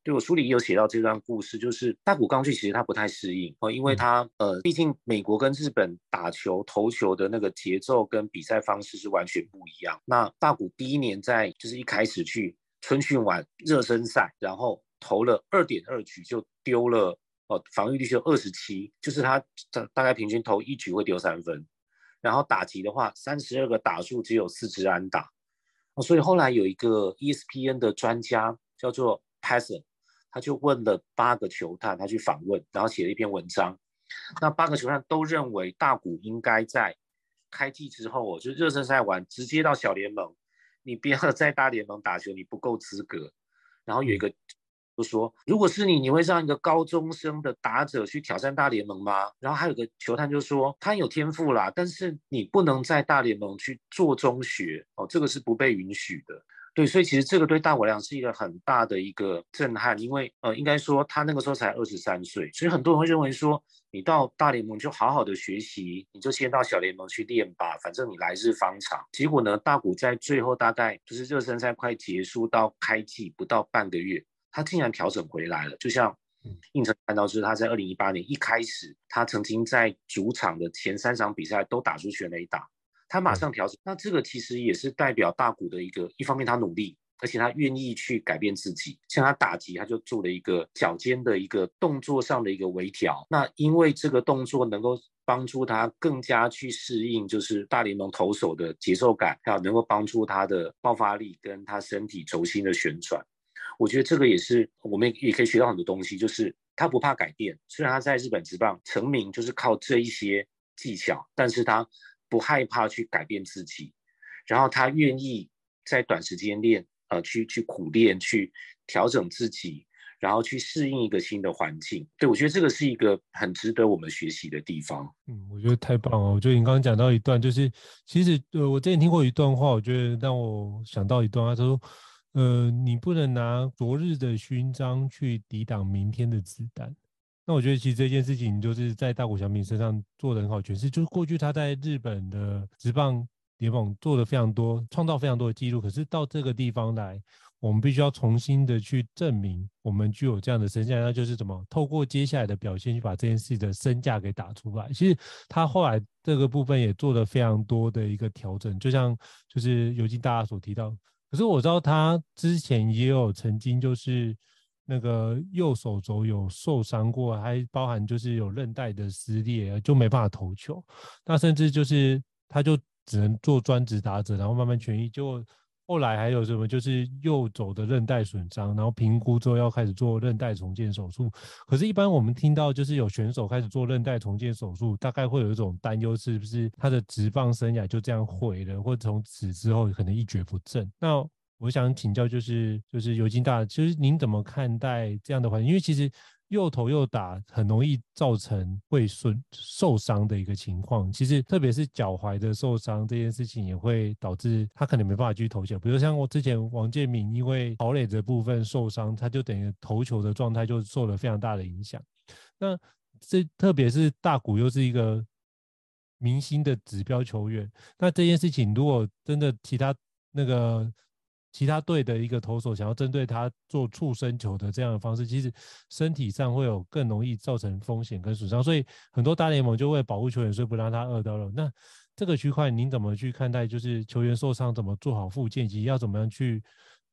对，我书里也有写到这段故事，就是大谷刚去其实他不太适应哦，因为他呃，毕竟美国跟日本打球投球的那个节奏跟比赛方式是完全不一样。那大谷第一年在就是一开始去春训完热身赛，然后投了二点二局就丢了哦，防御率就二十七，就是他大大概平均投一局会丢三分，然后打击的话三十二个打数只有四支安打，哦，所以后来有一个 ESPN 的专家叫做 Passan。他就问了八个球探，他去访问，然后写了一篇文章。那八个球探都认为大谷应该在开季之后，哦，就热身赛完直接到小联盟，你不要 在大联盟打球，你不够资格。然后有一个就说，如果是你，你会让一个高中生的打者去挑战大联盟吗？然后还有个球探就说，他有天赋啦，但是你不能在大联盟去做中学哦，这个是不被允许的。对，所以其实这个对大谷来讲是一个很大的一个震撼，因为呃，应该说他那个时候才二十三岁，所以很多人会认为说，你到大联盟就好好的学习，你就先到小联盟去练吧，反正你来日方长。结果呢，大谷在最后大概就是热身赛快结束到开季不到半个月，他竟然调整回来了。就像胤丞看到是他在二零一八年一开始，他曾经在主场的前三场比赛都打出全垒打。他马上调整，那这个其实也是代表大谷的一个，一方面他努力，而且他愿意去改变自己。像他打击，他就做了一个脚尖的一个动作上的一个微调。那因为这个动作能够帮助他更加去适应，就是大联盟投手的节奏感，还有能够帮助他的爆发力跟他身体轴心的旋转。我觉得这个也是我们也可以学到很多东西，就是他不怕改变。虽然他在日本职棒成名就是靠这一些技巧，但是他。不害怕去改变自己，然后他愿意在短时间练，呃，去去苦练，去调整自己，然后去适应一个新的环境。对，我觉得这个是一个很值得我们学习的地方。嗯，我觉得太棒了。我觉得你刚刚讲到一段，就是其实呃，我之前听过一段话，我觉得让我想到一段话，他说，呃，你不能拿昨日的勋章去抵挡明天的子弹。那我觉得其实这件事情就是在大谷翔平身上做得很好诠释，就是过去他在日本的职棒联盟做的非常多，创造非常多的记录，可是到这个地方来，我们必须要重新的去证明我们具有这样的身价，那就是怎么透过接下来的表现去把这件事的身价给打出来。其实他后来这个部分也做了非常多的一个调整，就像就是尤金大家所提到，可是我知道他之前也有曾经就是。那个右手肘有受伤过，还包含就是有韧带的撕裂，就没办法投球。那甚至就是他就只能做专职打者，然后慢慢痊愈。就后来还有什么，就是右肘的韧带损伤，然后评估之后要开始做韧带重建手术。可是，一般我们听到就是有选手开始做韧带重建手术，大概会有一种担忧，是不是他的职棒生涯就这样毁了，或者从此之后可能一蹶不振？那我想请教，就是就是尤金大，其实您怎么看待这样的环境？因为其实右投右打很容易造成会损受伤的一个情况。其实特别是脚踝的受伤这件事情，也会导致他可能没办法继续投球。比如像我之前王建民因为跑垒的部分受伤，他就等于投球的状态就受了非常大的影响。那这特别是大谷又是一个明星的指标球员，那这件事情如果真的其他那个。其他队的一个投手想要针对他做触身球的这样的方式，其实身体上会有更容易造成风险跟损伤，所以很多大联盟就为保护球员，所以不让他二刀流。那这个区块您怎么去看待？就是球员受伤怎么做好复健，以及要怎么样去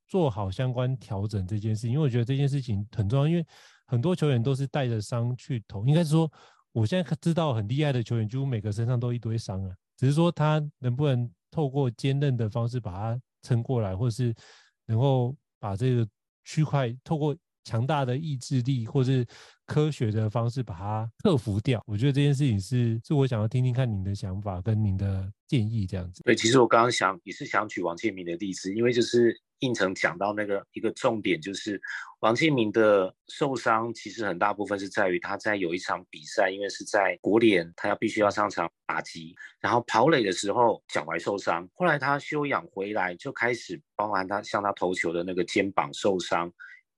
做好相关调整这件事情？因为我觉得这件事情很重要，因为很多球员都是带着伤去投。应该是说，我现在知道很厉害的球员，几乎每个身上都一堆伤啊，只是说他能不能透过坚韧的方式把它。撑过来，或是能够把这个区块透过强大的意志力，或是科学的方式把它克服掉。我觉得这件事情是，是我想要听听看您的想法跟您的建议这样子。对，其实我刚刚想也是想举王建民的例子，因为就是。胤丞讲到那个一个重点，就是王建民的受伤，其实很大部分是在于他在有一场比赛，因为是在国联，他要必须要上场打击，然后跑垒的时候脚踝受伤，后来他休养回来，就开始包含他向他投球的那个肩膀受伤，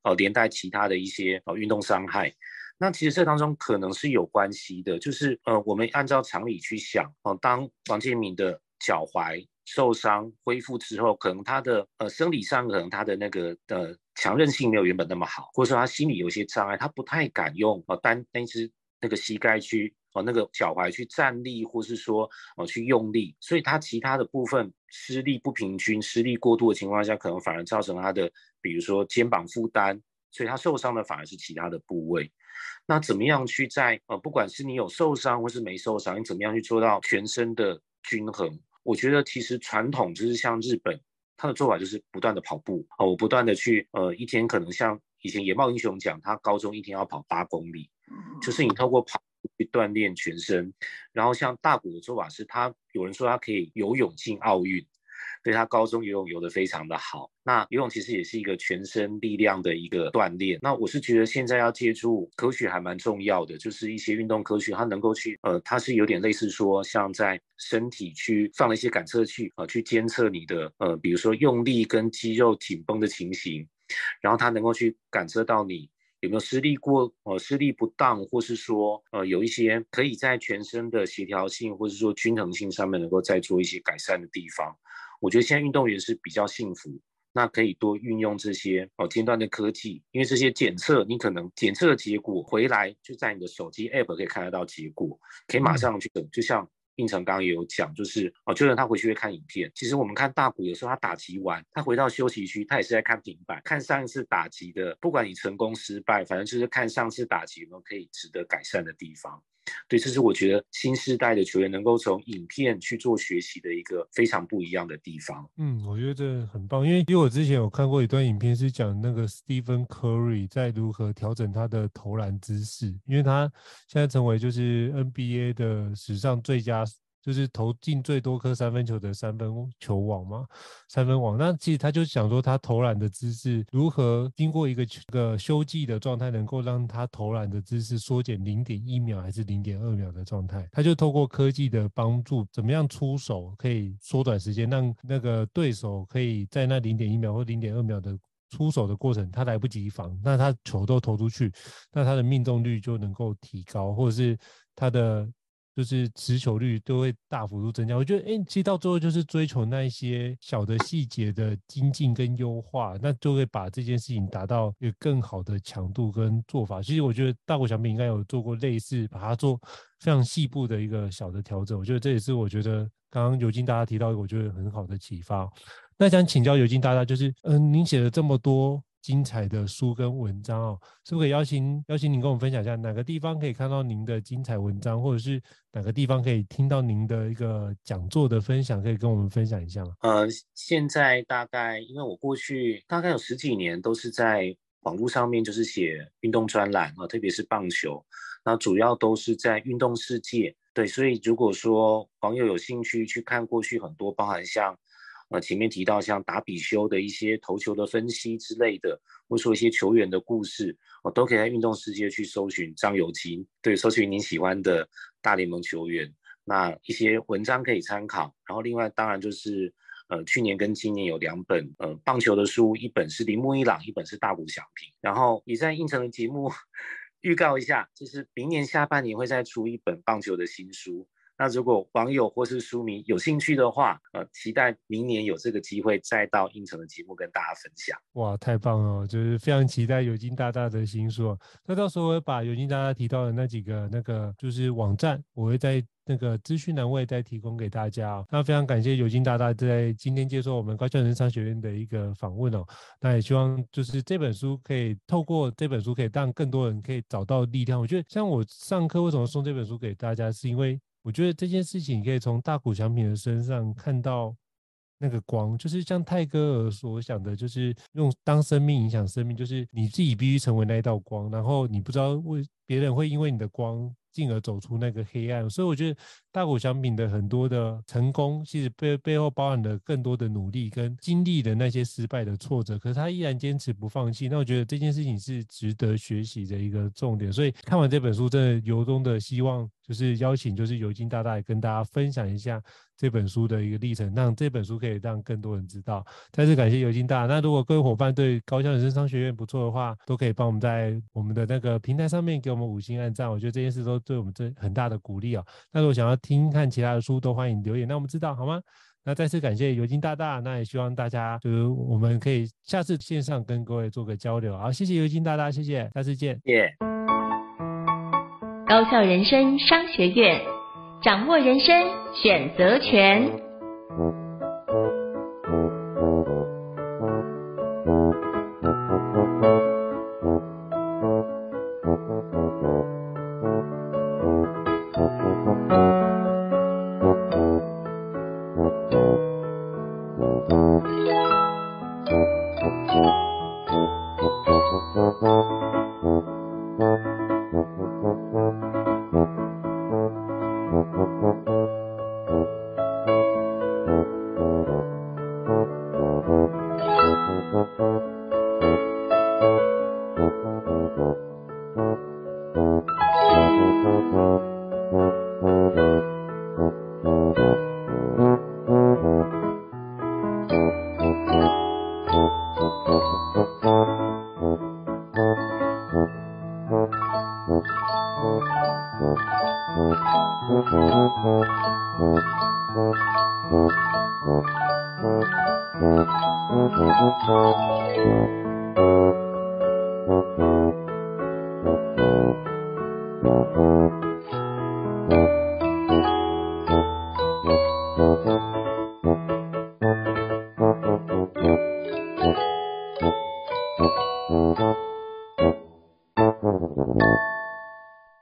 哦，连带其他的一些哦运动伤害。那其实这当中可能是有关系的，就是呃，我们按照常理去想，哦，当王建民的脚踝受伤恢复之后，可能他的呃生理上可能他的那个呃强韧性没有原本那么好，或者说他心理有些障碍，他不太敢用哦单那只那个膝盖去哦那个脚踝去站立，或是说哦去用力，所以他其他的部分施力不平均、施力过度的情况下，可能反而造成他的比如说肩膀负担，所以他受伤的反而是其他的部位。那怎么样去在呃不管是你有受伤或是没受伤，你怎么样去做到全身的均衡？我觉得其实传统就是像日本，他的做法就是不断的跑步哦，我不断的去呃一天可能像以前野茂英雄讲，他高中一天要跑八公里，就是你透过跑步去锻炼全身。然后像大谷的做法是，他有人说他可以游泳进奥运。所以他高中游泳游得非常的好。那游泳其实也是一个全身力量的一个锻炼。那我是觉得现在要借助科学还蛮重要的，就是一些运动科学，它能够去呃，它是有点类似说像在身体去放了一些感测器啊、呃，去监测你的呃，比如说用力跟肌肉紧绷的情形，然后它能够去感测到你有没有施力过呃，施力不当，或是说呃有一些可以在全身的协调性或是说均衡性上面能够再做一些改善的地方。我觉得现在运动员是比较幸福，那可以多运用这些哦尖端的科技，因为这些检测你可能检测的结果回来就在你的手机 app 可以看得到结果，可以马上去等。就像应成刚刚也有讲，就是哦，就算他回去会看影片。其实我们看大谷有时候他打击完，他回到休息区，他也是在看平板，看上一次打击的，不管你成功失败，反正就是看上次打击有没有可以值得改善的地方。对，这是我觉得新时代的球员能够从影片去做学习的一个非常不一样的地方。嗯，我觉得这很棒，因为因为我之前有看过一段影片，是讲那个 Stephen Curry 在如何调整他的投篮姿势，因为他现在成为就是 NBA 的史上最佳。就是投进最多颗三分球的三分球王嘛，三分王。那其实他就想说，他投篮的姿势如何经过一个个休季的状态，能够让他投篮的姿势缩减零点一秒还是零点二秒的状态。他就透过科技的帮助，怎么样出手可以缩短时间，让那个对手可以在那零点一秒或零点二秒的出手的过程，他来不及防，那他球都投出去，那他的命中率就能够提高，或者是他的。就是持球率都会大幅度增加，我觉得，哎，其实到最后就是追求那一些小的细节的精进跟优化，那就会把这件事情达到一个更好的强度跟做法。其实我觉得大谷翔平应该有做过类似，把它做非常细部的一个小的调整。我觉得这也是我觉得刚刚尤金大大提到，我觉得很好的启发。那想请教尤金大大，就是，嗯，您写了这么多。精彩的书跟文章哦，是不是可以邀请邀请您跟我们分享一下，哪个地方可以看到您的精彩文章，或者是哪个地方可以听到您的一个讲座的分享，可以跟我们分享一下吗？呃，现在大概因为我过去大概有十几年都是在网络上面就是写运动专栏啊，特别是棒球，那主要都是在运动世界。对，所以如果说网友有兴趣去看过去很多，包含像。呃，前面提到像达比修的一些投球的分析之类的，或者说一些球员的故事，我都可以在运动世界去搜寻张友金，对，搜寻您喜欢的大联盟球员，那一些文章可以参考。然后另外当然就是，呃，去年跟今年有两本呃棒球的书，一本是铃木一朗，一本是大谷翔平。然后也在胤丞的节目 预告一下，就是明年下半年会再出一本棒球的新书。那如果网友或是书迷有兴趣的话，呃，期待明年有这个机会再到应城的节目跟大家分享。哇，太棒了，就是非常期待尤金大大的新书。那到时候我会把尤金大大提到的那几个那个就是网站，我会在那个资讯栏位再提供给大家。那非常感谢尤金大大在今天接受我们高校人商学院的一个访问哦。那也希望就是这本书可以透过这本书可以让更多人可以找到力量。我觉得像我上课为什么送这本书给大家，是因为。我觉得这件事情可以从大谷翔平的身上看到那个光，就是像泰戈尔所想的，就是用当生命影响生命，就是你自己必须成为那一道光，然后你不知道为别人会因为你的光。进而走出那个黑暗，所以我觉得大谷翔平的很多的成功，其实背背后包含了更多的努力跟经历的那些失败的挫折，可是他依然坚持不放弃。那我觉得这件事情是值得学习的一个重点。所以看完这本书，真的由衷的希望就是邀请，就是尤金大大也跟大家分享一下这本书的一个历程，让这本书可以让更多人知道。再次感谢尤金大。那如果各位伙伴对高校人生商学院不错的话，都可以帮我们在我们的那个平台上面给我们五星按赞，我觉得这件事都对我们这很大的鼓励啊、哦。那如果想要听看其他的书，都欢迎留言，那我们知道好吗？那再次感谢尤金大大，那也希望大家就是我们可以下次线上跟各位做个交流。好，谢谢尤金大大，谢谢，下次见。谢高校人生商学院掌握人生选择权。